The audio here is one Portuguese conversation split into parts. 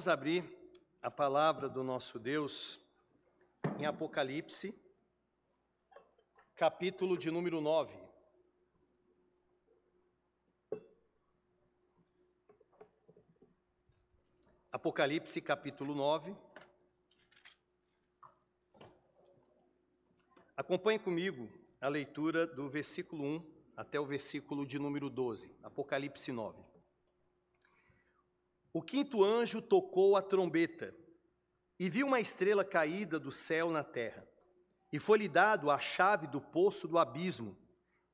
Vamos abrir a palavra do nosso Deus em Apocalipse, capítulo de número 9. Apocalipse, capítulo 9. Acompanhe comigo a leitura do versículo 1 até o versículo de número 12, Apocalipse 9. O quinto anjo tocou a trombeta e viu uma estrela caída do céu na terra. E foi-lhe dado a chave do poço do abismo.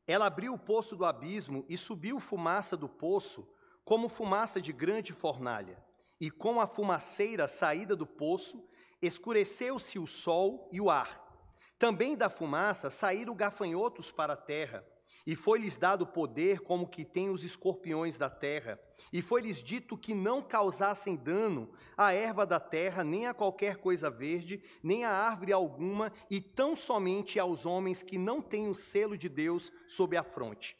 Ela abriu o poço do abismo e subiu fumaça do poço, como fumaça de grande fornalha. E com a fumaceira saída do poço, escureceu-se o sol e o ar. Também da fumaça saíram gafanhotos para a terra e foi-lhes dado poder como que tem os escorpiões da terra. E foi-lhes dito que não causassem dano à erva da terra, nem a qualquer coisa verde, nem a árvore alguma, e tão somente aos homens que não têm o selo de Deus sob a fronte.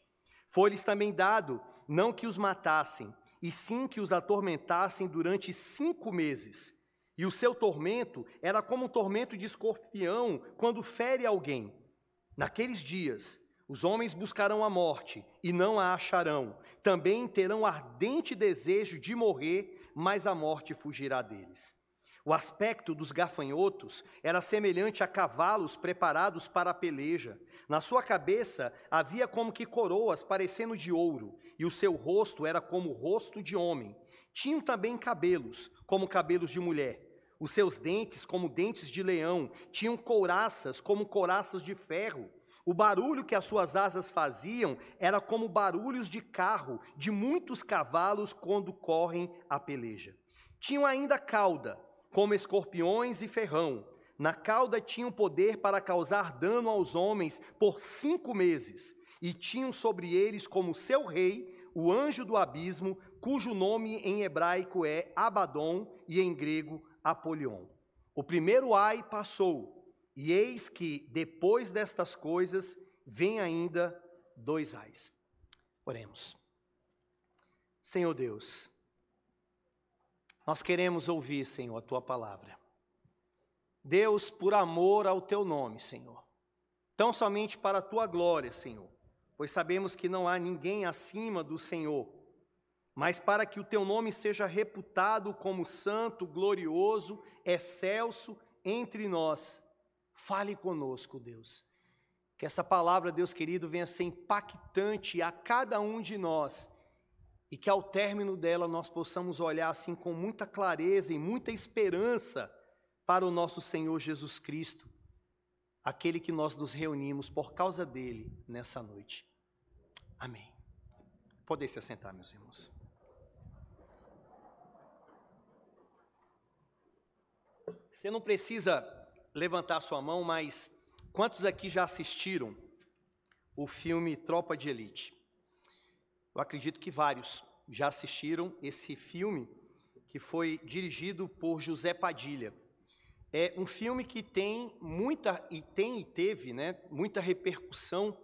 Foi-lhes também dado não que os matassem, e sim que os atormentassem durante cinco meses. E o seu tormento era como um tormento de escorpião quando fere alguém. Naqueles dias, os homens buscarão a morte e não a acharão. Também terão ardente desejo de morrer, mas a morte fugirá deles. O aspecto dos gafanhotos era semelhante a cavalos preparados para a peleja. Na sua cabeça havia como que coroas parecendo de ouro, e o seu rosto era como o rosto de homem. Tinham também cabelos, como cabelos de mulher. Os seus dentes, como dentes de leão, tinham couraças, como couraças de ferro o barulho que as suas asas faziam era como barulhos de carro, de muitos cavalos quando correm a peleja. Tinham ainda cauda, como escorpiões e ferrão. Na cauda tinham poder para causar dano aos homens por cinco meses, e tinham sobre eles como seu rei o anjo do abismo, cujo nome em hebraico é Abaddon e em grego Apolion. O primeiro ai passou, e eis que, depois destas coisas, vem ainda dois ais. Oremos. Senhor Deus, nós queremos ouvir, Senhor, a tua palavra. Deus, por amor ao teu nome, Senhor. Tão somente para a tua glória, Senhor, pois sabemos que não há ninguém acima do Senhor, mas para que o teu nome seja reputado como santo, glorioso, excelso entre nós Fale conosco, Deus. Que essa palavra, Deus querido, venha ser impactante a cada um de nós e que ao término dela nós possamos olhar assim com muita clareza e muita esperança para o nosso Senhor Jesus Cristo, aquele que nós nos reunimos por causa dele nessa noite. Amém. Podem se assentar, meus irmãos. Você não precisa levantar sua mão, mas quantos aqui já assistiram o filme Tropa de Elite? Eu acredito que vários já assistiram esse filme, que foi dirigido por José Padilha. É um filme que tem muita e tem e teve, né, muita repercussão,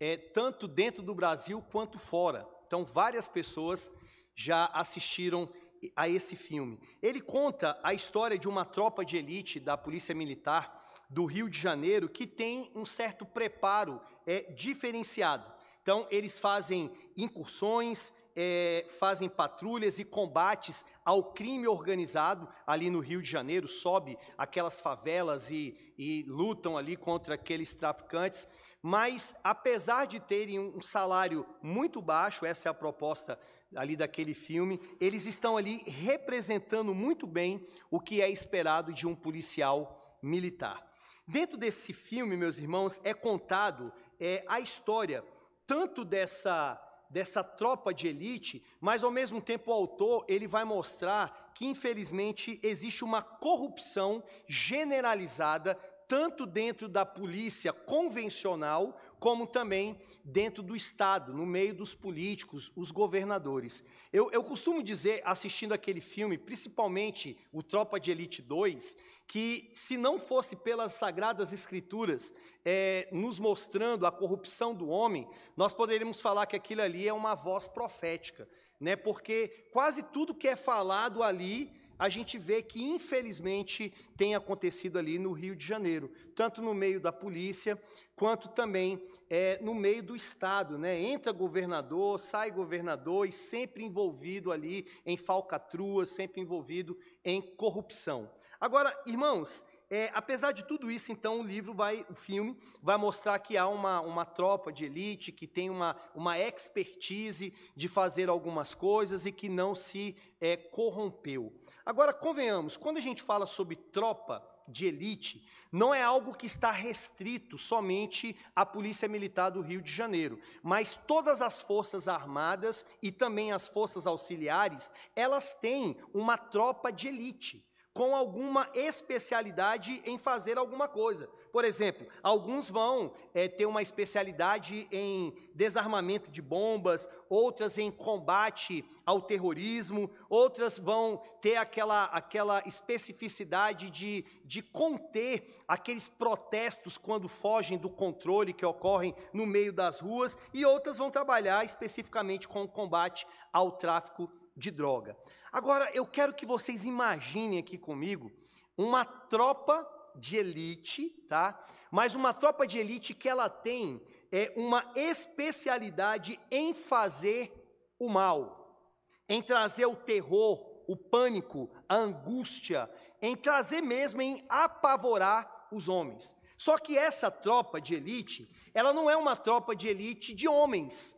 é, tanto dentro do Brasil quanto fora. Então, várias pessoas já assistiram a esse filme. Ele conta a história de uma tropa de elite da Polícia Militar do Rio de Janeiro que tem um certo preparo é, diferenciado. Então, eles fazem incursões, é, fazem patrulhas e combates ao crime organizado ali no Rio de Janeiro, sobe aquelas favelas e, e lutam ali contra aqueles traficantes. Mas, apesar de terem um salário muito baixo, essa é a proposta ali daquele filme, eles estão ali representando muito bem o que é esperado de um policial militar. Dentro desse filme, meus irmãos, é contado é, a história tanto dessa dessa tropa de elite, mas ao mesmo tempo o autor ele vai mostrar que infelizmente existe uma corrupção generalizada tanto dentro da polícia convencional, como também dentro do Estado, no meio dos políticos, os governadores. Eu, eu costumo dizer, assistindo aquele filme, principalmente o Tropa de Elite 2, que se não fosse pelas Sagradas Escrituras é, nos mostrando a corrupção do homem, nós poderíamos falar que aquilo ali é uma voz profética, né? porque quase tudo que é falado ali a gente vê que, infelizmente, tem acontecido ali no Rio de Janeiro, tanto no meio da polícia, quanto também é, no meio do Estado. Né? Entra governador, sai governador e sempre envolvido ali em falcatruas, sempre envolvido em corrupção. Agora, irmãos, é, apesar de tudo isso, então o livro vai, o filme, vai mostrar que há uma, uma tropa de elite que tem uma, uma expertise de fazer algumas coisas e que não se é, corrompeu. Agora, convenhamos, quando a gente fala sobre tropa de elite, não é algo que está restrito somente à Polícia Militar do Rio de Janeiro, mas todas as forças armadas e também as forças auxiliares, elas têm uma tropa de elite com alguma especialidade em fazer alguma coisa. Por exemplo, alguns vão é, ter uma especialidade em desarmamento de bombas, outras em combate ao terrorismo, outras vão ter aquela, aquela especificidade de, de conter aqueles protestos quando fogem do controle que ocorrem no meio das ruas, e outras vão trabalhar especificamente com o combate ao tráfico de droga. Agora, eu quero que vocês imaginem aqui comigo uma tropa de elite, tá? Mas uma tropa de elite que ela tem é uma especialidade em fazer o mal, em trazer o terror, o pânico, a angústia, em trazer mesmo, em apavorar os homens. Só que essa tropa de elite, ela não é uma tropa de elite de homens,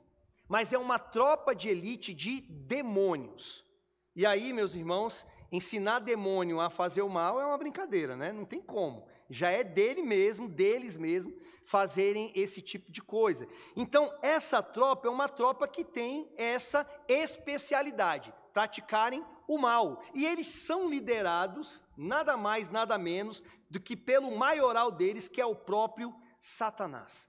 mas é uma tropa de elite de demônios. E aí, meus irmãos, ensinar demônio a fazer o mal é uma brincadeira, né? Não tem como. Já é dele mesmo, deles mesmo, fazerem esse tipo de coisa. Então, essa tropa é uma tropa que tem essa especialidade, praticarem o mal. E eles são liderados, nada mais, nada menos, do que pelo maioral deles, que é o próprio Satanás.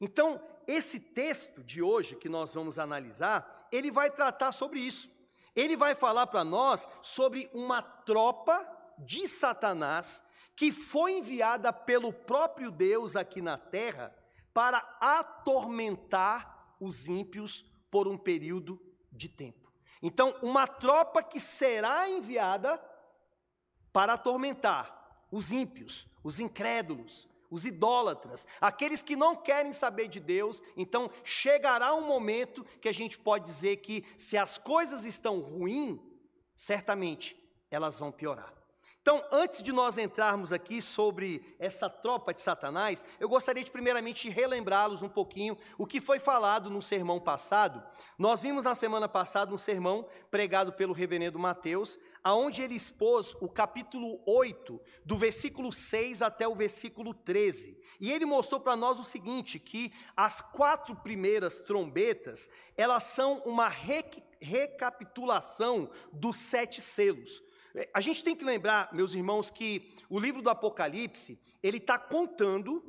Então, esse texto de hoje que nós vamos analisar, ele vai tratar sobre isso. Ele vai falar para nós sobre uma tropa de Satanás que foi enviada pelo próprio Deus aqui na terra para atormentar os ímpios por um período de tempo. Então, uma tropa que será enviada para atormentar os ímpios, os incrédulos, os idólatras, aqueles que não querem saber de Deus. Então, chegará um momento que a gente pode dizer que, se as coisas estão ruins, certamente elas vão piorar. Então, antes de nós entrarmos aqui sobre essa tropa de Satanás, eu gostaria de primeiramente relembrá-los um pouquinho o que foi falado no sermão passado. Nós vimos na semana passada um sermão pregado pelo reverendo Mateus, aonde ele expôs o capítulo 8, do versículo 6 até o versículo 13. E ele mostrou para nós o seguinte, que as quatro primeiras trombetas, elas são uma recapitulação dos sete selos. É, a gente tem que lembrar, meus irmãos, que o livro do Apocalipse, ele está contando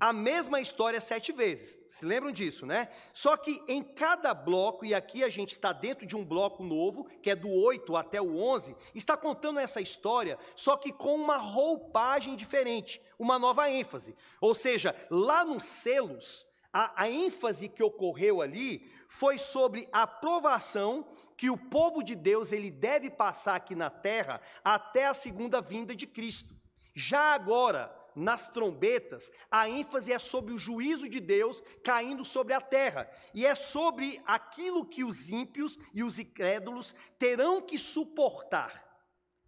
a mesma história sete vezes. Se lembram disso, né? Só que em cada bloco, e aqui a gente está dentro de um bloco novo, que é do 8 até o 11, está contando essa história, só que com uma roupagem diferente, uma nova ênfase. Ou seja, lá nos selos, a, a ênfase que ocorreu ali foi sobre a aprovação que o povo de Deus ele deve passar aqui na terra até a segunda vinda de Cristo. Já agora, nas trombetas, a ênfase é sobre o juízo de Deus caindo sobre a terra, e é sobre aquilo que os ímpios e os incrédulos terão que suportar.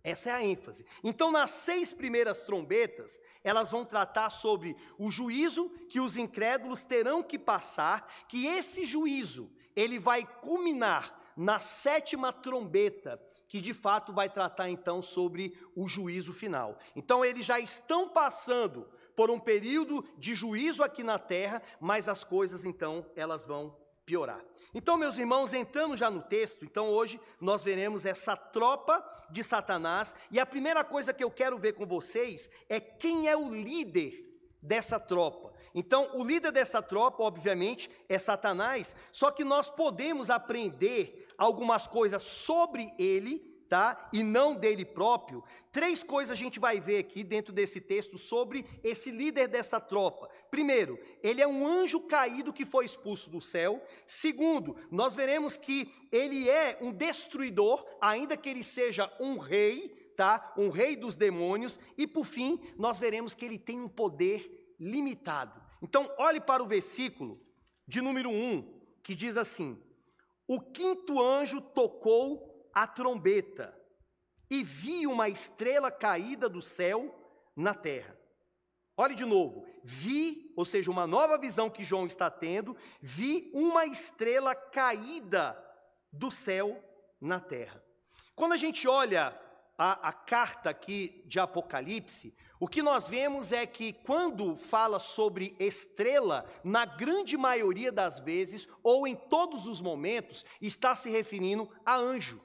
Essa é a ênfase. Então, nas seis primeiras trombetas, elas vão tratar sobre o juízo que os incrédulos terão que passar, que esse juízo, ele vai culminar na sétima trombeta, que de fato vai tratar então sobre o juízo final. Então eles já estão passando por um período de juízo aqui na terra, mas as coisas então elas vão piorar. Então, meus irmãos, entrando já no texto, então hoje nós veremos essa tropa de Satanás, e a primeira coisa que eu quero ver com vocês é quem é o líder dessa tropa. Então, o líder dessa tropa, obviamente, é Satanás, só que nós podemos aprender algumas coisas sobre ele, tá? E não dele próprio. Três coisas a gente vai ver aqui dentro desse texto sobre esse líder dessa tropa. Primeiro, ele é um anjo caído que foi expulso do céu. Segundo, nós veremos que ele é um destruidor, ainda que ele seja um rei, tá? Um rei dos demônios e por fim, nós veremos que ele tem um poder limitado. Então, olhe para o versículo de número 1, que diz assim: O quinto anjo tocou a trombeta e vi uma estrela caída do céu na terra. Olhe de novo, vi, ou seja, uma nova visão que João está tendo, vi uma estrela caída do céu na terra. Quando a gente olha a, a, carta aqui de Apocalipse, o que nós vemos é que quando fala sobre estrela, na grande maioria das vezes, ou em todos os momentos, está se referindo a anjo.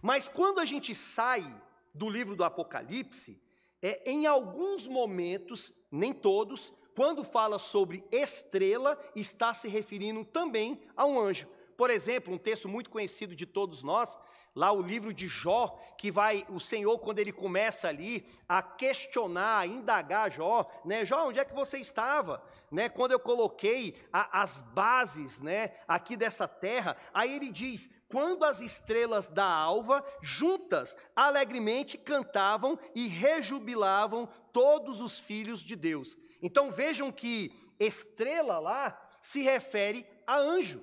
Mas quando a gente sai do livro do Apocalipse, é, em alguns momentos, nem todos, quando fala sobre estrela, está se referindo também a um anjo. Por exemplo, um texto muito conhecido de todos nós, lá o livro de Jó, que vai, o Senhor, quando ele começa ali a questionar, a indagar Jó, né? Jó, onde é que você estava? Né, quando eu coloquei a, as bases né, aqui dessa terra, aí ele diz: quando as estrelas da alva, juntas, alegremente cantavam e rejubilavam todos os filhos de Deus. Então vejam que estrela lá se refere a anjo.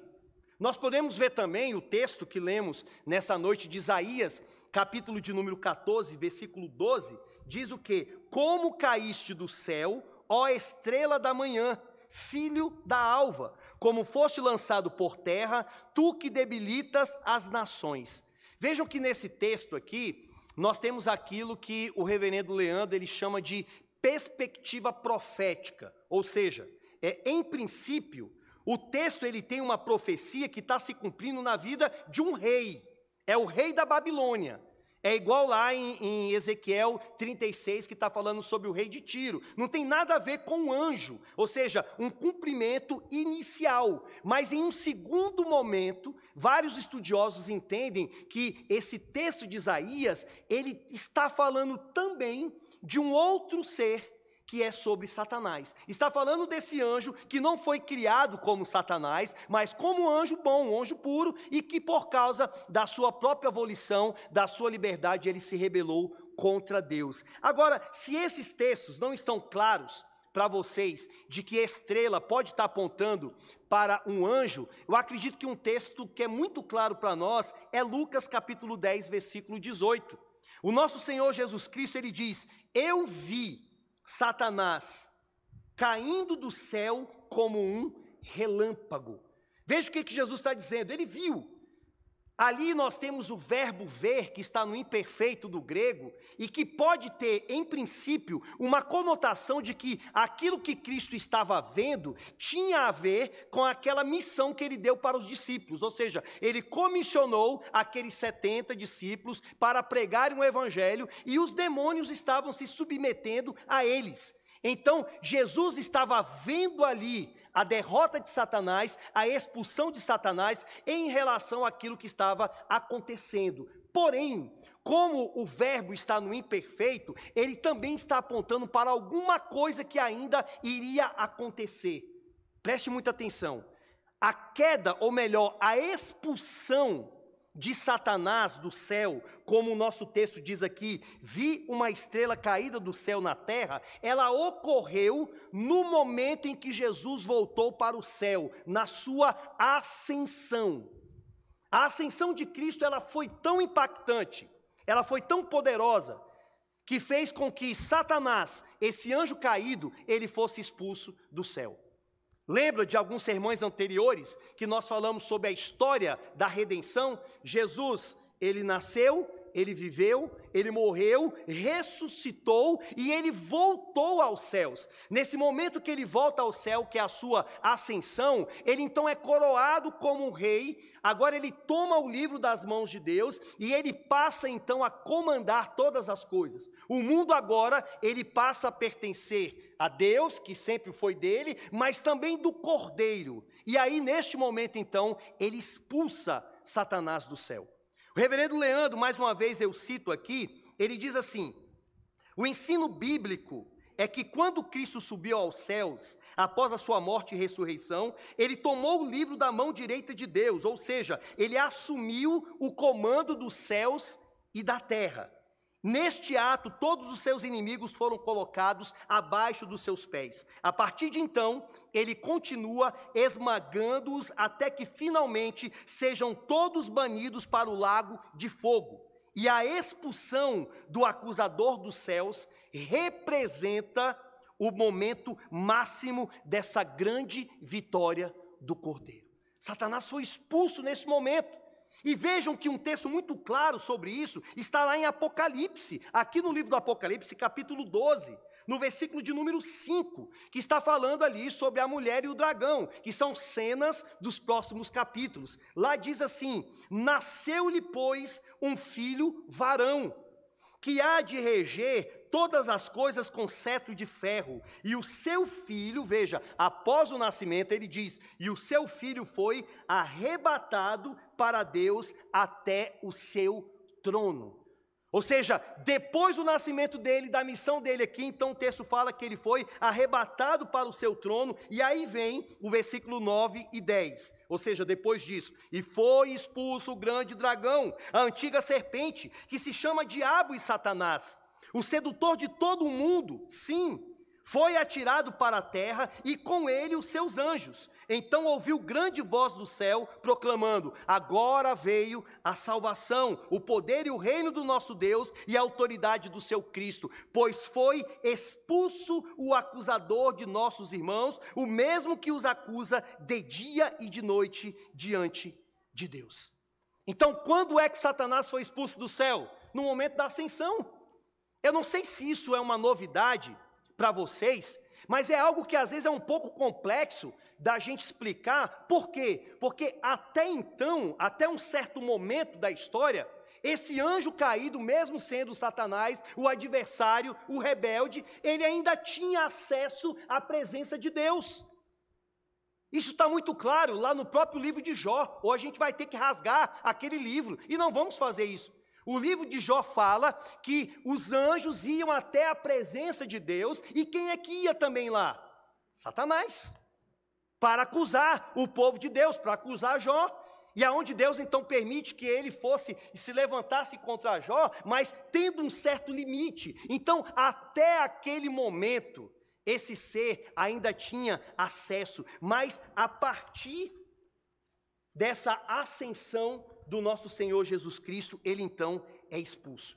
Nós podemos ver também o texto que lemos nessa noite de Isaías, capítulo de número 14, versículo 12, diz o que? Como caíste do céu, ó estrela da manhã, filho da alva, como foste lançado por terra, tu que debilitas as nações. Vejam que nesse texto aqui, nós temos aquilo que o reverendo Leandro ele chama de perspectiva profética, ou seja, é em princípio, o texto ele tem uma profecia que está se cumprindo na vida de um rei, é o rei da Babilônia. É igual lá em, em Ezequiel 36, que está falando sobre o rei de Tiro. Não tem nada a ver com o anjo, ou seja, um cumprimento inicial. Mas em um segundo momento, vários estudiosos entendem que esse texto de Isaías, ele está falando também de um outro ser que é sobre Satanás. Está falando desse anjo que não foi criado como Satanás, mas como um anjo bom, um anjo puro, e que por causa da sua própria volição, da sua liberdade, ele se rebelou contra Deus. Agora, se esses textos não estão claros para vocês de que estrela pode estar apontando para um anjo, eu acredito que um texto que é muito claro para nós é Lucas capítulo 10, versículo 18. O nosso Senhor Jesus Cristo, ele diz: Eu vi Satanás caindo do céu como um relâmpago. Veja o que, Jesus está dizendo. Ele viu. Ali nós temos o verbo ver, que está no imperfeito do grego, e que pode ter, em princípio, uma conotação de que aquilo que Cristo estava vendo tinha a ver com aquela missão que ele deu para os discípulos. Ou seja, ele comissionou aqueles 70 discípulos para pregarem o evangelho e os demônios estavam se submetendo a eles. Então, Jesus estava vendo ali a derrota de Satanás, a expulsão de Satanás em relação àquilo que estava acontecendo. Porém, como o verbo está no imperfeito, ele também está apontando para alguma coisa que ainda iria acontecer. Preste muita atenção. A queda, ou melhor, a expulsão de Satanás do céu, como o nosso texto diz aqui, vi uma estrela caída do céu na terra, ela ocorreu no momento em que Jesus voltou para o céu, na sua ascensão. A ascensão de Cristo, ela foi tão impactante, ela foi tão poderosa, que fez com que Satanás, esse anjo caído, ele fosse expulso do céu. Lembra de alguns sermões anteriores que nós falamos sobre a história da redenção? Jesus, ele nasceu, ele viveu, ele morreu, ressuscitou e ele voltou aos céus. Nesse momento que ele volta ao céu, que é a sua ascensão, ele então é coroado como um rei. Agora ele toma o livro das mãos de Deus e ele passa então a comandar todas as coisas. O mundo agora ele passa a pertencer a Deus, que sempre foi dele, mas também do Cordeiro. E aí, neste momento, então, ele expulsa Satanás do céu. O reverendo Leandro, mais uma vez eu cito aqui, ele diz assim: o ensino bíblico é que quando Cristo subiu aos céus, após a sua morte e ressurreição, ele tomou o livro da mão direita de Deus, ou seja, ele assumiu o comando dos céus e da terra. Neste ato, todos os seus inimigos foram colocados abaixo dos seus pés. A partir de então, ele continua esmagando-os até que finalmente sejam todos banidos para o lago de fogo. E a expulsão do acusador dos céus representa o momento máximo dessa grande vitória do Cordeiro. Satanás foi expulso nesse momento. E vejam que um texto muito claro sobre isso está lá em Apocalipse, aqui no livro do Apocalipse, capítulo 12, no versículo de número 5, que está falando ali sobre a mulher e o dragão, que são cenas dos próximos capítulos. Lá diz assim: Nasceu-lhe, pois, um filho varão, que há de reger todas as coisas com cetro de ferro. E o seu filho, veja, após o nascimento, ele diz: e o seu filho foi arrebatado para Deus até o seu trono. Ou seja, depois do nascimento dele, da missão dele aqui, então o texto fala que ele foi arrebatado para o seu trono, e aí vem o versículo 9 e 10. Ou seja, depois disso, e foi expulso o grande dragão, a antiga serpente, que se chama Diabo e Satanás o sedutor de todo o mundo, sim, foi atirado para a terra e com ele os seus anjos. Então ouviu grande voz do céu proclamando: Agora veio a salvação, o poder e o reino do nosso Deus e a autoridade do seu Cristo, pois foi expulso o acusador de nossos irmãos, o mesmo que os acusa de dia e de noite diante de Deus. Então, quando é que Satanás foi expulso do céu? No momento da ascensão. Eu não sei se isso é uma novidade para vocês, mas é algo que às vezes é um pouco complexo da gente explicar. Por quê? Porque até então, até um certo momento da história, esse anjo caído, mesmo sendo Satanás, o adversário, o rebelde, ele ainda tinha acesso à presença de Deus. Isso está muito claro lá no próprio livro de Jó, ou a gente vai ter que rasgar aquele livro, e não vamos fazer isso. O livro de Jó fala que os anjos iam até a presença de Deus, e quem é que ia também lá? Satanás. Para acusar o povo de Deus, para acusar Jó. E aonde Deus então permite que ele fosse e se levantasse contra Jó, mas tendo um certo limite. Então, até aquele momento, esse ser ainda tinha acesso, mas a partir dessa ascensão do nosso Senhor Jesus Cristo, ele então é expulso.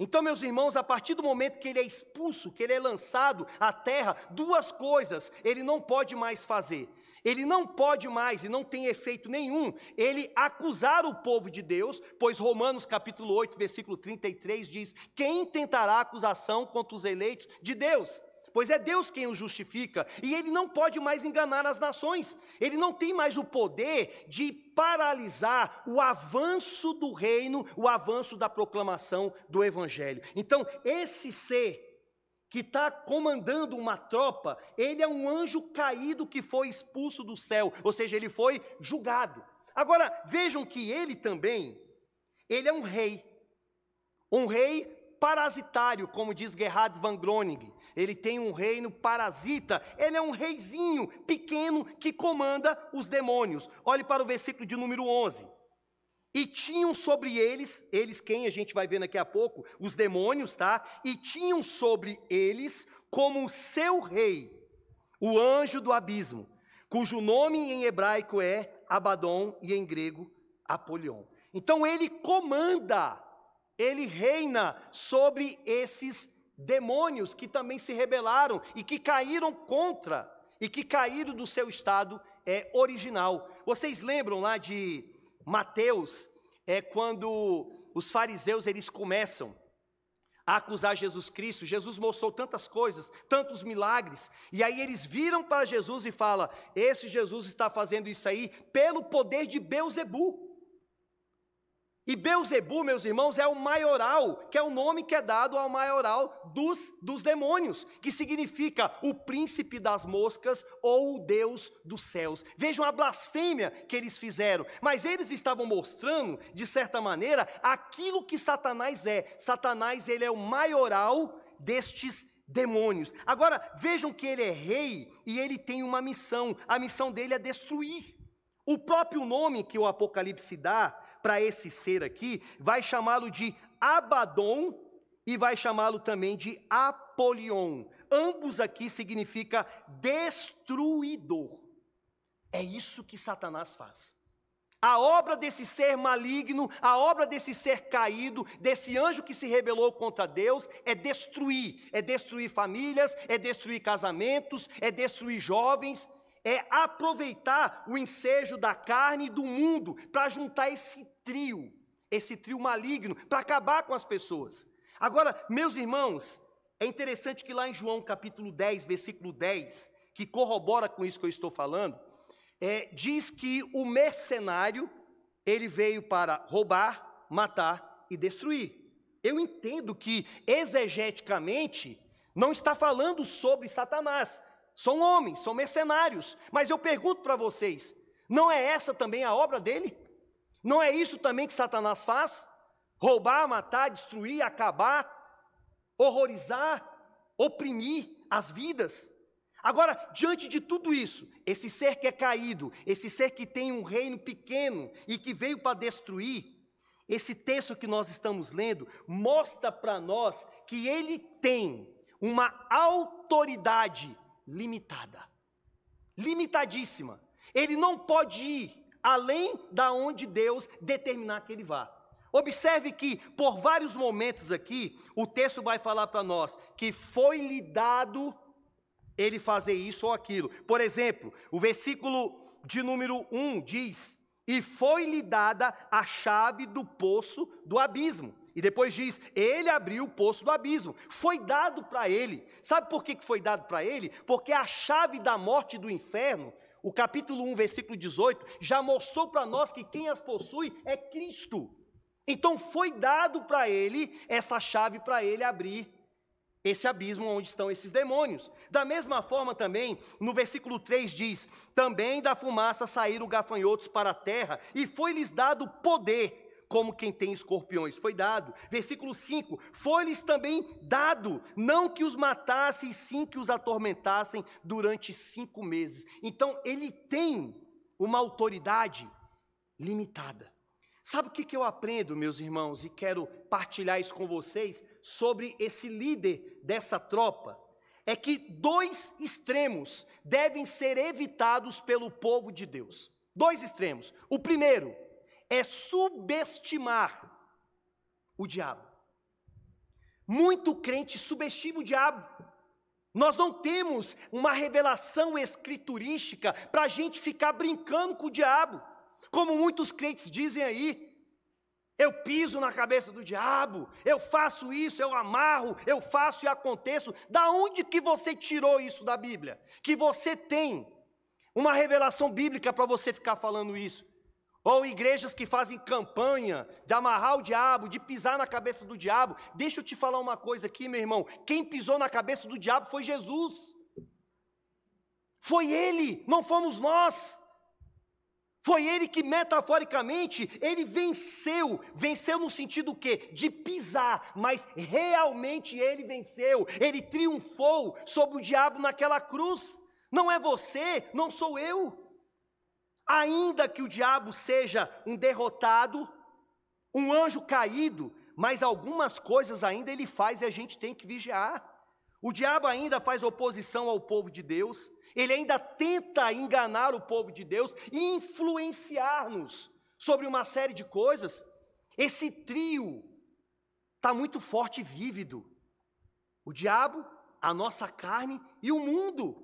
Então, meus irmãos, a partir do momento que ele é expulso, que ele é lançado à terra, duas coisas ele não pode mais fazer. Ele não pode mais, e não tem efeito nenhum, ele acusar o povo de Deus, pois Romanos capítulo 8, versículo 33 diz: Quem tentará acusação contra os eleitos de Deus? Pois é Deus quem o justifica, e ele não pode mais enganar as nações, ele não tem mais o poder de paralisar o avanço do reino, o avanço da proclamação do evangelho. Então, esse ser que está comandando uma tropa, ele é um anjo caído que foi expulso do céu, ou seja, ele foi julgado. Agora, vejam que ele também, ele é um rei, um rei parasitário, como diz Gerhard van Groningen ele tem um reino parasita, ele é um reizinho pequeno que comanda os demônios. Olhe para o versículo de número 11. E tinham sobre eles, eles quem a gente vai ver daqui a pouco, os demônios, tá? E tinham sobre eles como seu rei, o anjo do abismo, cujo nome em hebraico é Abaddon e em grego Apolion. Então ele comanda, ele reina sobre esses demônios que também se rebelaram e que caíram contra e que caíram do seu estado é, original. Vocês lembram lá de Mateus, é quando os fariseus eles começam a acusar Jesus Cristo. Jesus mostrou tantas coisas, tantos milagres, e aí eles viram para Jesus e falam: "Esse Jesus está fazendo isso aí pelo poder de Beuzebu". E Beuzebu, meus irmãos, é o maioral, que é o nome que é dado ao maioral dos, dos demônios, que significa o príncipe das moscas ou o Deus dos céus. Vejam a blasfêmia que eles fizeram, mas eles estavam mostrando, de certa maneira, aquilo que Satanás é. Satanás, ele é o maioral destes demônios. Agora, vejam que ele é rei e ele tem uma missão. A missão dele é destruir. O próprio nome que o Apocalipse dá para esse ser aqui, vai chamá-lo de Abaddon e vai chamá-lo também de Apolion. Ambos aqui significa destruidor. É isso que Satanás faz. A obra desse ser maligno, a obra desse ser caído, desse anjo que se rebelou contra Deus, é destruir. É destruir famílias, é destruir casamentos, é destruir jovens, é aproveitar o ensejo da carne e do mundo para juntar esse trio, esse trio maligno, para acabar com as pessoas. Agora, meus irmãos, é interessante que lá em João capítulo 10, versículo 10, que corrobora com isso que eu estou falando, é, diz que o mercenário, ele veio para roubar, matar e destruir. Eu entendo que, exegeticamente, não está falando sobre Satanás, são homens, são mercenários. Mas eu pergunto para vocês: não é essa também a obra dele? Não é isso também que Satanás faz? Roubar, matar, destruir, acabar, horrorizar, oprimir as vidas. Agora, diante de tudo isso, esse ser que é caído, esse ser que tem um reino pequeno e que veio para destruir, esse texto que nós estamos lendo mostra para nós que ele tem uma autoridade limitada. Limitadíssima. Ele não pode ir além da onde Deus determinar que ele vá. Observe que, por vários momentos aqui, o texto vai falar para nós que foi-lhe dado ele fazer isso ou aquilo. Por exemplo, o versículo de número 1 diz: E foi-lhe dada a chave do poço do abismo. E depois diz: Ele abriu o poço do abismo. Foi dado para ele. Sabe por que foi dado para ele? Porque a chave da morte e do inferno, o capítulo 1, versículo 18, já mostrou para nós que quem as possui é Cristo. Então foi dado para ele essa chave para ele abrir esse abismo onde estão esses demônios. Da mesma forma também, no versículo 3 diz: Também da fumaça saíram gafanhotos para a terra, e foi-lhes dado poder como quem tem escorpiões. Foi dado. Versículo 5: Foi-lhes também dado, não que os matassem, sim que os atormentassem durante cinco meses. Então, ele tem uma autoridade limitada. Sabe o que, que eu aprendo, meus irmãos, e quero partilhar isso com vocês sobre esse líder dessa tropa? É que dois extremos devem ser evitados pelo povo de Deus. Dois extremos. O primeiro, é subestimar o diabo. Muito crente subestima o diabo. Nós não temos uma revelação escriturística para a gente ficar brincando com o diabo, como muitos crentes dizem aí. Eu piso na cabeça do diabo, eu faço isso, eu amarro, eu faço e aconteço. Da onde que você tirou isso da Bíblia? Que você tem uma revelação bíblica para você ficar falando isso? Ou igrejas que fazem campanha de amarrar o diabo, de pisar na cabeça do diabo. Deixa eu te falar uma coisa aqui, meu irmão. Quem pisou na cabeça do diabo foi Jesus. Foi ele, não fomos nós. Foi ele que metaforicamente ele venceu, venceu no sentido quê? De pisar, mas realmente ele venceu. Ele triunfou sobre o diabo naquela cruz. Não é você, não sou eu. Ainda que o diabo seja um derrotado, um anjo caído, mas algumas coisas ainda ele faz e a gente tem que vigiar. O diabo ainda faz oposição ao povo de Deus, ele ainda tenta enganar o povo de Deus e influenciar-nos sobre uma série de coisas. Esse trio está muito forte e vívido. O diabo, a nossa carne e o mundo.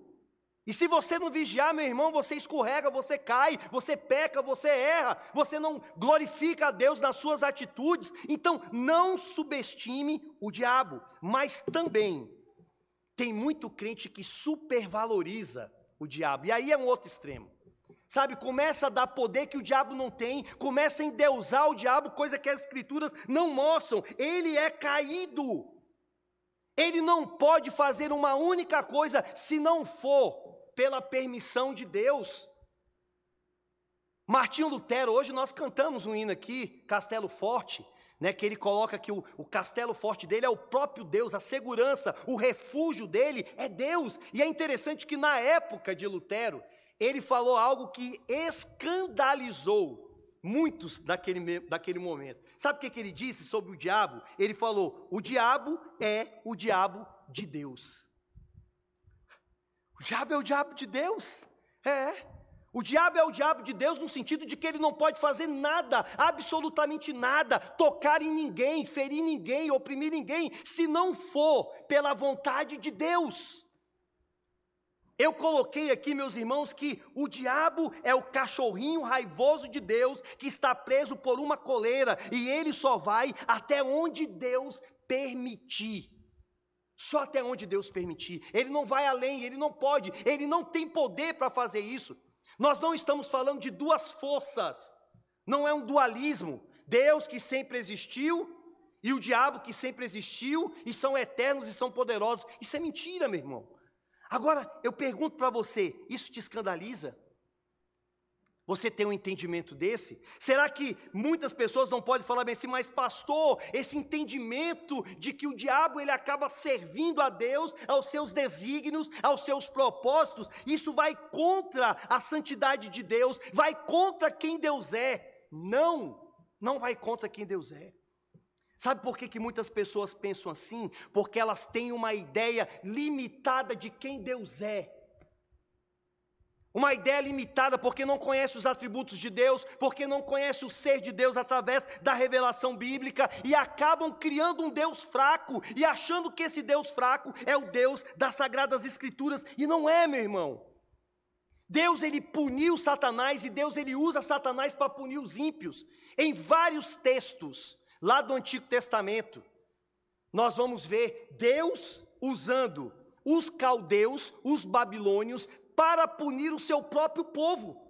E se você não vigiar, meu irmão, você escorrega, você cai, você peca, você erra, você não glorifica a Deus nas suas atitudes. Então, não subestime o diabo, mas também tem muito crente que supervaloriza o diabo. E aí é um outro extremo. Sabe, começa a dar poder que o diabo não tem, começa a endeusar o diabo, coisa que as escrituras não mostram. Ele é caído. Ele não pode fazer uma única coisa se não for pela permissão de Deus. Martinho Lutero, hoje nós cantamos um hino aqui, Castelo Forte, né, que ele coloca que o, o castelo forte dele é o próprio Deus, a segurança, o refúgio dele é Deus. E é interessante que na época de Lutero, ele falou algo que escandalizou muitos daquele, daquele momento. Sabe o que, que ele disse sobre o diabo? Ele falou: o diabo é o diabo de Deus. O diabo é o diabo de Deus. É. O diabo é o diabo de Deus no sentido de que ele não pode fazer nada, absolutamente nada, tocar em ninguém, ferir ninguém, oprimir ninguém, se não for pela vontade de Deus. Eu coloquei aqui, meus irmãos, que o diabo é o cachorrinho raivoso de Deus que está preso por uma coleira e ele só vai até onde Deus permitir. Só até onde Deus permitir. Ele não vai além, ele não pode, ele não tem poder para fazer isso. Nós não estamos falando de duas forças, não é um dualismo. Deus que sempre existiu e o diabo que sempre existiu e são eternos e são poderosos. Isso é mentira, meu irmão. Agora, eu pergunto para você: isso te escandaliza? Você tem um entendimento desse? Será que muitas pessoas não podem falar bem assim, mas pastor, esse entendimento de que o diabo ele acaba servindo a Deus, aos seus desígnios, aos seus propósitos, isso vai contra a santidade de Deus, vai contra quem Deus é. Não, não vai contra quem Deus é. Sabe por que, que muitas pessoas pensam assim? Porque elas têm uma ideia limitada de quem Deus é. Uma ideia limitada porque não conhece os atributos de Deus, porque não conhece o ser de Deus através da revelação bíblica e acabam criando um Deus fraco e achando que esse Deus fraco é o Deus das sagradas escrituras e não é, meu irmão. Deus ele puniu Satanás e Deus ele usa Satanás para punir os ímpios. Em vários textos, lá do Antigo Testamento, nós vamos ver Deus usando os caldeus, os babilônios, para punir o seu próprio povo.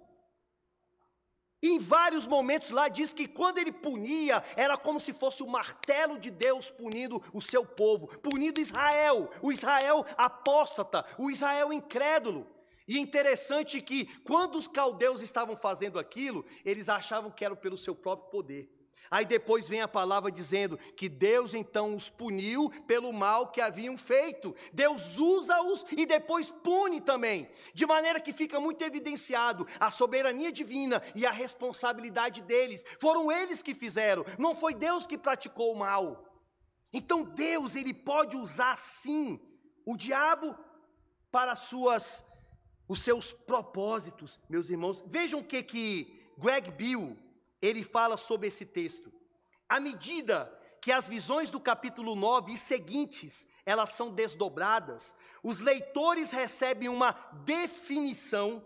Em vários momentos lá diz que quando ele punia, era como se fosse o martelo de Deus punindo o seu povo, punindo Israel, o Israel apóstata, o Israel incrédulo. E interessante que quando os caldeus estavam fazendo aquilo, eles achavam que era pelo seu próprio poder. Aí depois vem a palavra dizendo que Deus então os puniu pelo mal que haviam feito. Deus usa-os e depois pune também. De maneira que fica muito evidenciado a soberania divina e a responsabilidade deles. Foram eles que fizeram, não foi Deus que praticou o mal. Então Deus, ele pode usar sim o diabo para suas os seus propósitos, meus irmãos. Vejam o que que Greg Bill ele fala sobre esse texto. À medida que as visões do capítulo 9 e seguintes, elas são desdobradas, os leitores recebem uma definição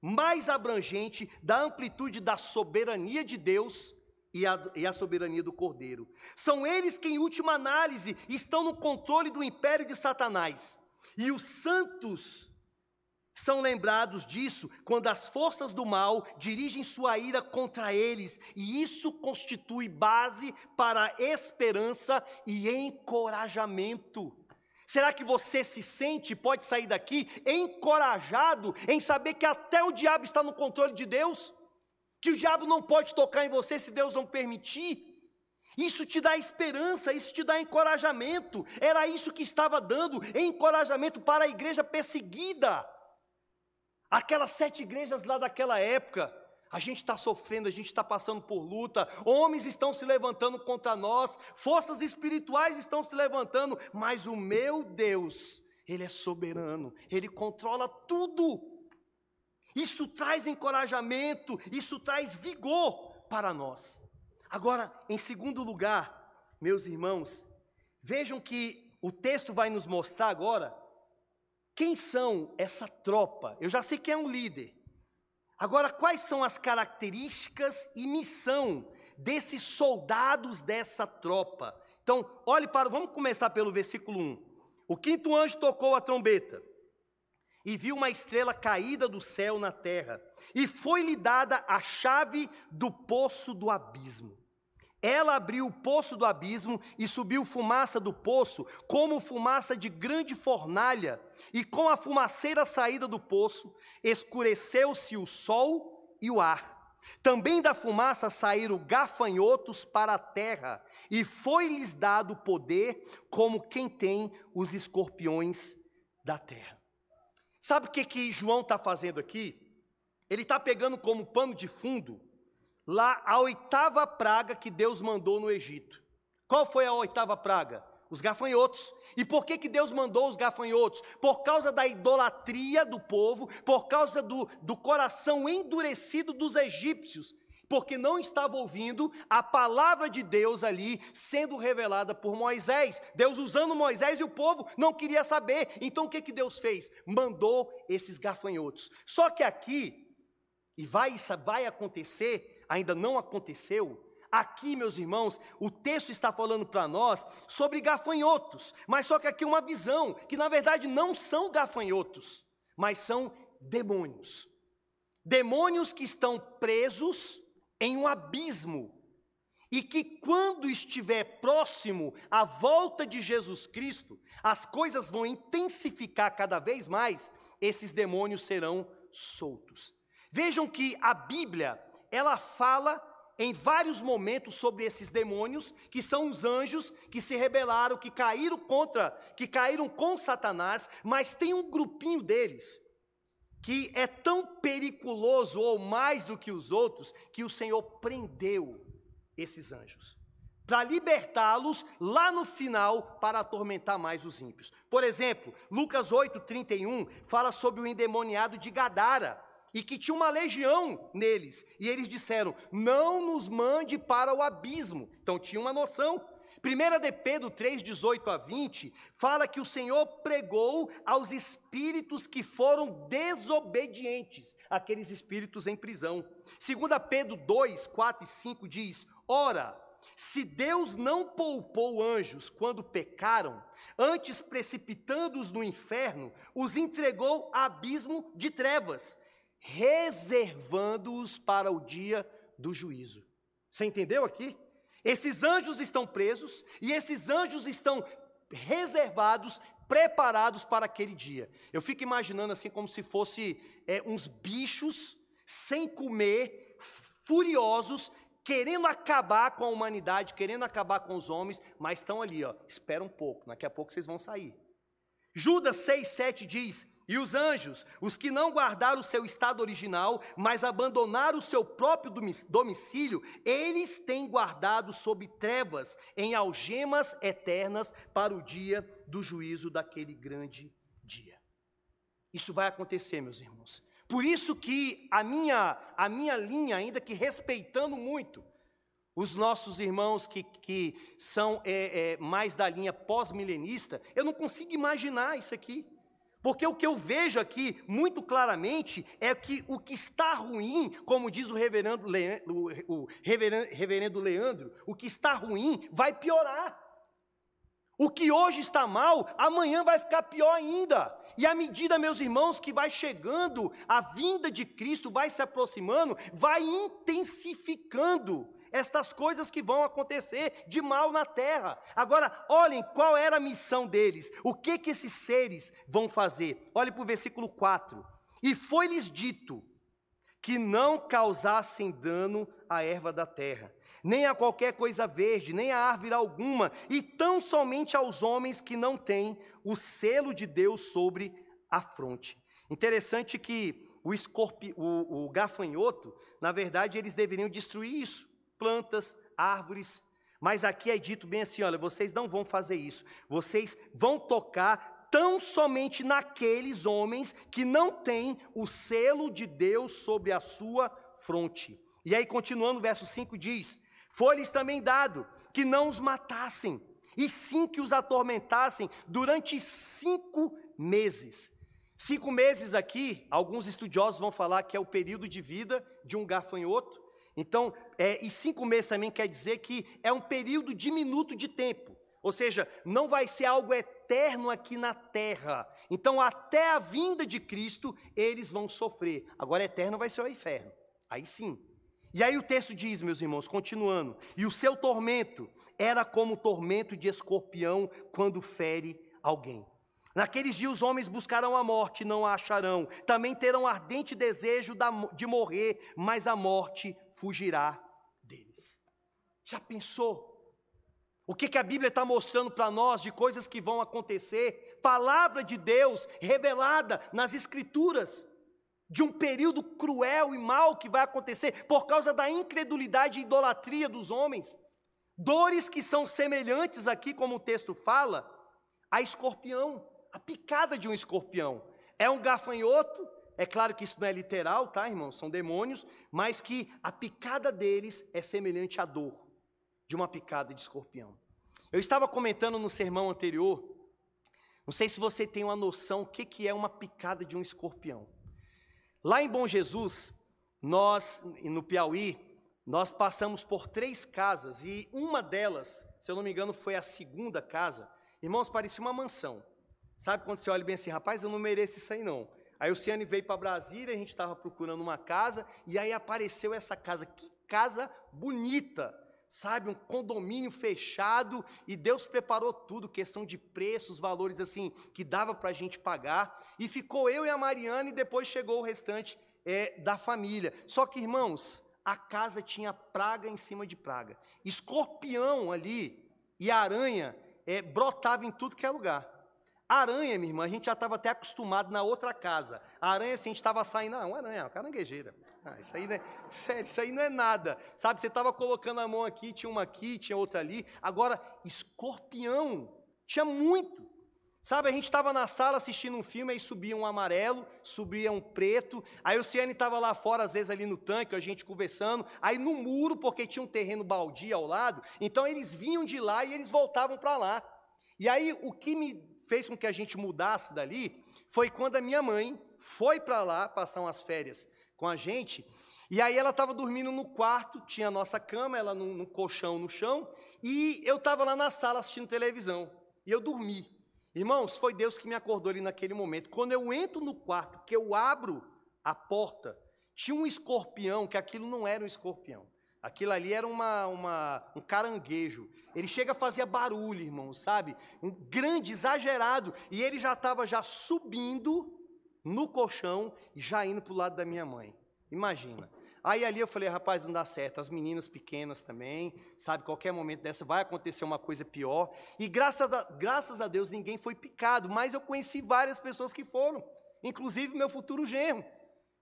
mais abrangente da amplitude da soberania de Deus e a, e a, soberania do Cordeiro. São eles que, em última análise, estão no controle do império de Satanás. E os santos são lembrados disso quando as forças do mal dirigem sua ira contra eles, e isso constitui base para esperança e encorajamento. Será que você se sente, pode sair daqui encorajado em saber que até o diabo está no controle de Deus? Que o diabo não pode tocar em você se Deus não permitir? Isso te dá esperança, isso te dá encorajamento. Era isso que estava dando encorajamento para a igreja perseguida. Aquelas sete igrejas lá daquela época, a gente está sofrendo, a gente está passando por luta, homens estão se levantando contra nós, forças espirituais estão se levantando, mas o meu Deus, Ele é soberano, Ele controla tudo. Isso traz encorajamento, isso traz vigor para nós. Agora, em segundo lugar, meus irmãos, vejam que o texto vai nos mostrar agora quem são essa tropa? Eu já sei que é um líder. Agora, quais são as características e missão desses soldados dessa tropa? Então, olhe para, vamos começar pelo versículo 1. O quinto anjo tocou a trombeta e viu uma estrela caída do céu na terra, e foi-lhe dada a chave do poço do abismo. Ela abriu o poço do abismo e subiu fumaça do poço, como fumaça de grande fornalha, e com a fumaceira saída do poço, escureceu-se o sol e o ar. Também da fumaça saíram gafanhotos para a terra, e foi-lhes dado poder como quem tem os escorpiões da terra. Sabe o que, que João está fazendo aqui? Ele está pegando como pano de fundo lá a oitava praga que Deus mandou no Egito. Qual foi a oitava praga? Os gafanhotos. E por que, que Deus mandou os gafanhotos? Por causa da idolatria do povo, por causa do, do coração endurecido dos egípcios, porque não estava ouvindo a palavra de Deus ali sendo revelada por Moisés. Deus usando Moisés e o povo não queria saber. Então o que, que Deus fez? Mandou esses gafanhotos. Só que aqui, e vai, vai acontecer, ainda não aconteceu, Aqui, meus irmãos, o texto está falando para nós sobre gafanhotos, mas só que aqui uma visão, que na verdade não são gafanhotos, mas são demônios. Demônios que estão presos em um abismo e que quando estiver próximo à volta de Jesus Cristo, as coisas vão intensificar cada vez mais, esses demônios serão soltos. Vejam que a Bíblia, ela fala em vários momentos sobre esses demônios, que são os anjos que se rebelaram, que caíram contra, que caíram com Satanás, mas tem um grupinho deles que é tão periculoso ou mais do que os outros, que o Senhor prendeu esses anjos para libertá-los lá no final para atormentar mais os ímpios. Por exemplo, Lucas 8:31 fala sobre o endemoniado de Gadara, e que tinha uma legião neles. E eles disseram: Não nos mande para o abismo. Então tinha uma noção. 1 de Pedro 3, 18 a 20, fala que o Senhor pregou aos espíritos que foram desobedientes, aqueles espíritos em prisão. 2 Pedro 2, 4 e 5 diz: Ora, se Deus não poupou anjos quando pecaram, antes precipitando-os no inferno, os entregou a abismo de trevas reservando-os para o dia do juízo. Você entendeu aqui? Esses anjos estão presos e esses anjos estão reservados, preparados para aquele dia. Eu fico imaginando assim como se fosse é, uns bichos sem comer, furiosos, querendo acabar com a humanidade, querendo acabar com os homens, mas estão ali, ó. Espera um pouco, daqui a pouco vocês vão sair. Judas 6, 7 diz: e os anjos, os que não guardaram o seu estado original, mas abandonaram o seu próprio domicílio, eles têm guardado sob trevas, em algemas eternas, para o dia do juízo daquele grande dia. Isso vai acontecer, meus irmãos. Por isso que a minha, a minha linha, ainda que respeitando muito os nossos irmãos que, que são é, é, mais da linha pós-milenista, eu não consigo imaginar isso aqui. Porque o que eu vejo aqui muito claramente é que o que está ruim, como diz o reverendo, Leandro, o reverendo Leandro, o que está ruim vai piorar. O que hoje está mal, amanhã vai ficar pior ainda. E à medida, meus irmãos, que vai chegando, a vinda de Cristo vai se aproximando, vai intensificando estas coisas que vão acontecer de mal na terra. Agora, olhem qual era a missão deles, o que que esses seres vão fazer. Olhe para o versículo 4. E foi-lhes dito que não causassem dano à erva da terra, nem a qualquer coisa verde, nem a árvore alguma, e tão somente aos homens que não têm o selo de Deus sobre a fronte. Interessante que o, escorpi, o, o gafanhoto, na verdade, eles deveriam destruir isso plantas, árvores. Mas aqui é dito bem assim: olha, vocês não vão fazer isso. Vocês vão tocar tão somente naqueles homens que não têm o selo de Deus sobre a sua fronte. E aí, continuando, o verso 5 diz: Foi-lhes também dado que não os matassem, e sim que os atormentassem durante cinco meses. Cinco meses aqui, alguns estudiosos vão falar que é o período de vida de um gafanhoto. Então, é, e cinco meses também quer dizer que é um período diminuto de tempo. Ou seja, não vai ser algo eterno aqui na terra. Então, até a vinda de Cristo, eles vão sofrer. Agora, eterno vai ser o inferno. Aí sim. E aí o texto diz, meus irmãos, continuando: E o seu tormento era como o tormento de escorpião quando fere alguém. Naqueles dias os homens buscarão a morte, não a acharão. Também terão ardente desejo de morrer, mas a morte fugirá deles. Já pensou? O que, que a Bíblia está mostrando para nós de coisas que vão acontecer? Palavra de Deus revelada nas Escrituras. de um período cruel e mau que vai acontecer por causa da incredulidade e idolatria dos homens. Dores que são semelhantes aqui, como o texto fala, a escorpião, a picada de um escorpião. É um gafanhoto, é claro que isso não é literal, tá, irmãos? São demônios, mas que a picada deles é semelhante à dor de uma picada de escorpião. Eu estava comentando no sermão anterior, não sei se você tem uma noção o que, que é uma picada de um escorpião. Lá em Bom Jesus, nós, no Piauí, nós passamos por três casas e uma delas, se eu não me engano, foi a segunda casa. Irmãos, parecia uma mansão. Sabe quando você olha bem assim, rapaz, eu não mereço isso aí não. Aí o Ciane veio para Brasília, a gente estava procurando uma casa, e aí apareceu essa casa. Que casa bonita! sabe, um condomínio fechado, e Deus preparou tudo, questão de preços, valores assim, que dava para a gente pagar, e ficou eu e a Mariana, e depois chegou o restante é, da família. Só que, irmãos, a casa tinha praga em cima de praga, escorpião ali, e aranha é, brotava em tudo que é lugar. Aranha, minha irmã, a gente já estava até acostumado na outra casa. A aranha, assim, a gente estava saindo, ah, uma aranha, uma caranguejeira. Ah, isso aí não é, sério, isso aí não é nada. Sabe, você estava colocando a mão aqui, tinha uma aqui, tinha outra ali. Agora, escorpião, tinha muito. Sabe, a gente estava na sala assistindo um filme, aí subia um amarelo, subia um preto, aí o Ciane estava lá fora, às vezes ali no tanque, a gente conversando, aí no muro, porque tinha um terreno baldio ao lado, então eles vinham de lá e eles voltavam para lá. E aí o que me fez com que a gente mudasse dali foi quando a minha mãe foi para lá passar umas férias com a gente. E aí ela estava dormindo no quarto, tinha a nossa cama, ela num colchão no chão, e eu estava lá na sala assistindo televisão. E eu dormi. Irmãos, foi Deus que me acordou ali naquele momento. Quando eu entro no quarto, que eu abro a porta, tinha um escorpião, que aquilo não era um escorpião. Aquilo ali era uma, uma, um caranguejo. Ele chega a fazer barulho, irmão, sabe? Um grande, exagerado. E ele já estava já subindo no colchão e já indo para o lado da minha mãe. Imagina. Aí ali eu falei, rapaz, não dá certo. As meninas pequenas também, sabe? Qualquer momento dessa vai acontecer uma coisa pior. E graças a, graças a Deus ninguém foi picado, mas eu conheci várias pessoas que foram, inclusive meu futuro genro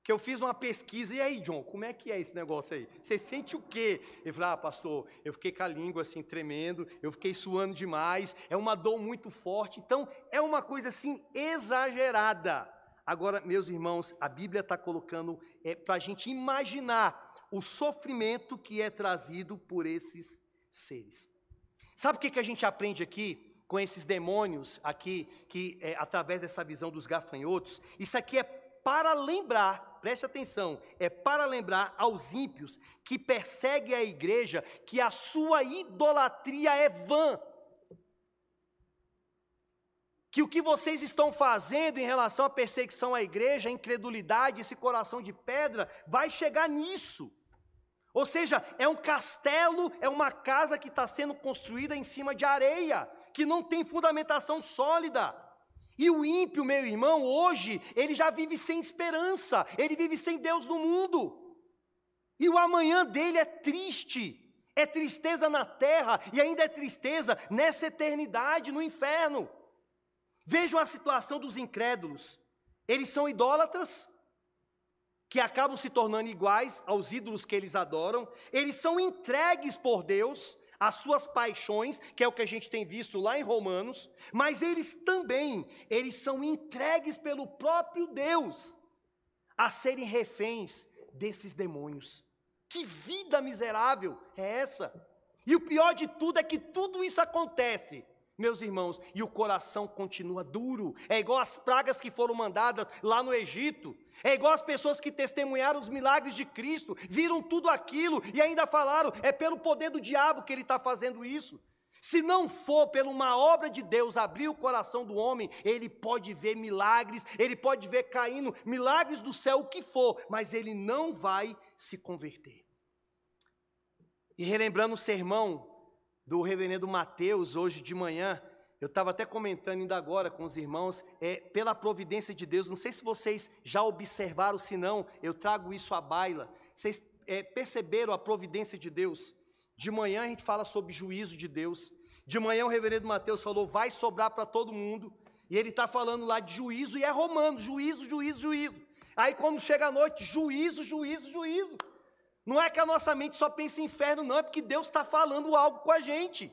que eu fiz uma pesquisa, e aí, John, como é que é esse negócio aí? Você sente o quê? Ele falou, ah, pastor, eu fiquei com a língua assim tremendo, eu fiquei suando demais, é uma dor muito forte, então é uma coisa assim exagerada. Agora, meus irmãos, a Bíblia está colocando é, para a gente imaginar o sofrimento que é trazido por esses seres. Sabe o que, que a gente aprende aqui? Com esses demônios aqui, que é, através dessa visão dos gafanhotos, isso aqui é para lembrar preste atenção, é para lembrar aos ímpios que perseguem a igreja que a sua idolatria é vã. Que o que vocês estão fazendo em relação à perseguição à igreja, a incredulidade, esse coração de pedra, vai chegar nisso. Ou seja, é um castelo, é uma casa que está sendo construída em cima de areia, que não tem fundamentação sólida. E o ímpio, meu irmão, hoje, ele já vive sem esperança, ele vive sem Deus no mundo. E o amanhã dele é triste, é tristeza na terra e ainda é tristeza nessa eternidade, no inferno. Vejam a situação dos incrédulos. Eles são idólatras, que acabam se tornando iguais aos ídolos que eles adoram, eles são entregues por Deus, as suas paixões, que é o que a gente tem visto lá em Romanos, mas eles também, eles são entregues pelo próprio Deus a serem reféns desses demônios. Que vida miserável é essa? E o pior de tudo é que tudo isso acontece, meus irmãos, e o coração continua duro. É igual as pragas que foram mandadas lá no Egito. É igual as pessoas que testemunharam os milagres de Cristo, viram tudo aquilo e ainda falaram: é pelo poder do diabo que ele está fazendo isso. Se não for por uma obra de Deus abrir o coração do homem, ele pode ver milagres, ele pode ver caindo milagres do céu, o que for, mas ele não vai se converter. E relembrando o sermão do reverendo Mateus hoje de manhã, eu estava até comentando ainda agora com os irmãos, é, pela providência de Deus, não sei se vocês já observaram, se não, eu trago isso à baila. Vocês é, perceberam a providência de Deus? De manhã a gente fala sobre juízo de Deus. De manhã o reverendo Mateus falou, vai sobrar para todo mundo. E ele está falando lá de juízo, e é romano, juízo, juízo, juízo. Aí quando chega a noite, juízo, juízo, juízo. Não é que a nossa mente só pensa em inferno, não, é porque Deus está falando algo com a gente.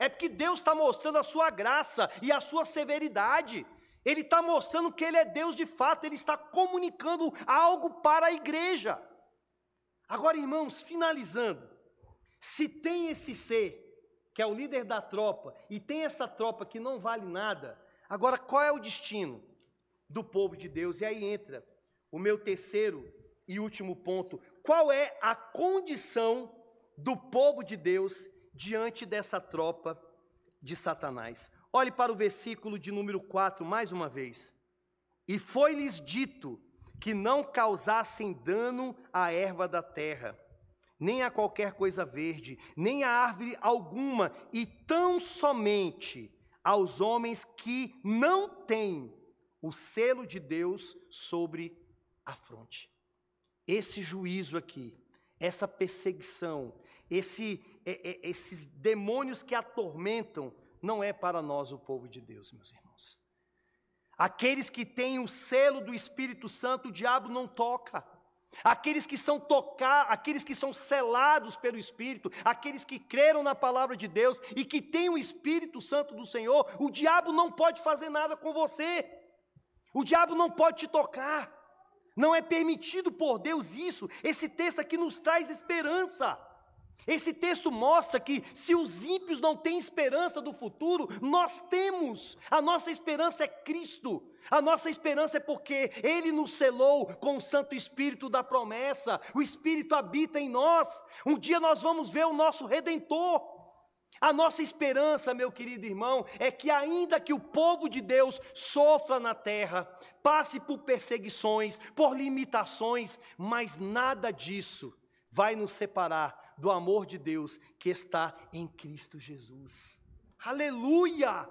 É porque Deus está mostrando a sua graça e a sua severidade. Ele está mostrando que Ele é Deus de fato, Ele está comunicando algo para a igreja. Agora, irmãos, finalizando, se tem esse ser, que é o líder da tropa, e tem essa tropa que não vale nada, agora qual é o destino do povo de Deus? E aí entra o meu terceiro e último ponto: qual é a condição do povo de Deus diante dessa tropa de Satanás? Olhe para o versículo de número 4 mais uma vez. E foi-lhes dito que não causassem dano à erva da terra, nem a qualquer coisa verde, nem a árvore alguma, e tão somente aos homens que não têm o selo de Deus sobre a fronte. Esse juízo aqui, essa perseguição, esse, esses demônios que atormentam, não é para nós o povo de Deus, meus irmãos. Aqueles que têm o selo do Espírito Santo, o diabo não toca. Aqueles que são tocar, aqueles que são selados pelo Espírito, aqueles que creram na palavra de Deus e que têm o Espírito Santo do Senhor, o diabo não pode fazer nada com você. O diabo não pode te tocar. Não é permitido por Deus isso. Esse texto aqui nos traz esperança. Esse texto mostra que se os ímpios não têm esperança do futuro, nós temos. A nossa esperança é Cristo. A nossa esperança é porque Ele nos selou com o Santo Espírito da promessa. O Espírito habita em nós. Um dia nós vamos ver o nosso Redentor. A nossa esperança, meu querido irmão, é que ainda que o povo de Deus sofra na terra, passe por perseguições, por limitações, mas nada disso vai nos separar do amor de Deus que está em Cristo Jesus. Aleluia!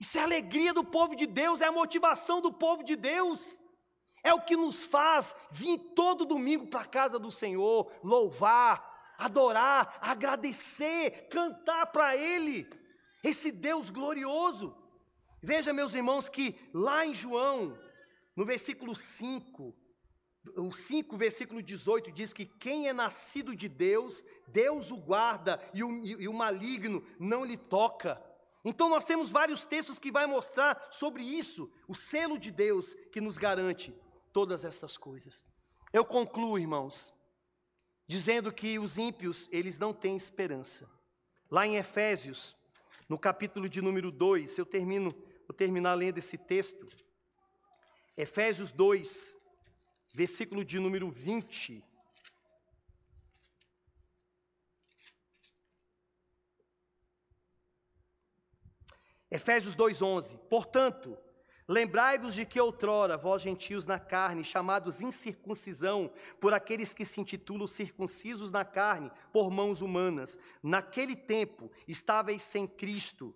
Isso é a alegria do povo de Deus, é a motivação do povo de Deus. É o que nos faz vir todo domingo para a casa do Senhor, louvar, adorar, agradecer, cantar para Ele, esse Deus glorioso. Veja, meus irmãos, que lá em João, no versículo 5, o 5, versículo 18 diz que quem é nascido de Deus, Deus o guarda e o, e o maligno não lhe toca. Então nós temos vários textos que vai mostrar sobre isso, o selo de Deus que nos garante todas essas coisas. Eu concluo, irmãos, dizendo que os ímpios, eles não têm esperança. Lá em Efésios, no capítulo de número 2, eu termino, vou terminar lendo esse texto. Efésios 2, versículo de número 20. Efésios 2:11. Portanto, lembrai-vos de que outrora vós gentios na carne, chamados incircuncisão por aqueles que se intitulam circuncisos na carne por mãos humanas, naquele tempo estáveis sem Cristo,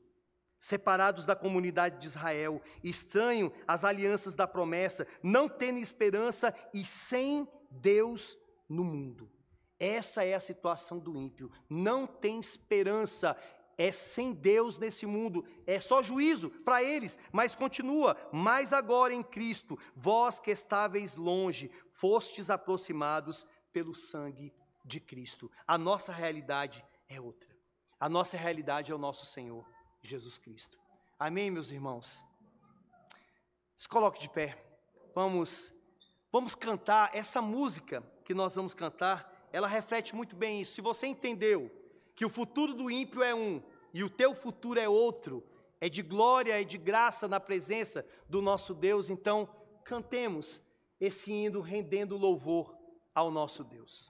separados da comunidade de Israel, estranho às alianças da promessa, não tendo esperança e sem Deus no mundo. Essa é a situação do ímpio. Não tem esperança, é sem Deus nesse mundo, é só juízo para eles, mas continua. Mas agora em Cristo, vós que estáveis longe, fostes aproximados pelo sangue de Cristo. A nossa realidade é outra. A nossa realidade é o nosso Senhor. Jesus Cristo. Amém, meus irmãos? Se coloque de pé. Vamos, vamos cantar essa música que nós vamos cantar. Ela reflete muito bem isso. Se você entendeu que o futuro do ímpio é um e o teu futuro é outro, é de glória e de graça na presença do nosso Deus, então cantemos esse hino rendendo louvor ao nosso Deus.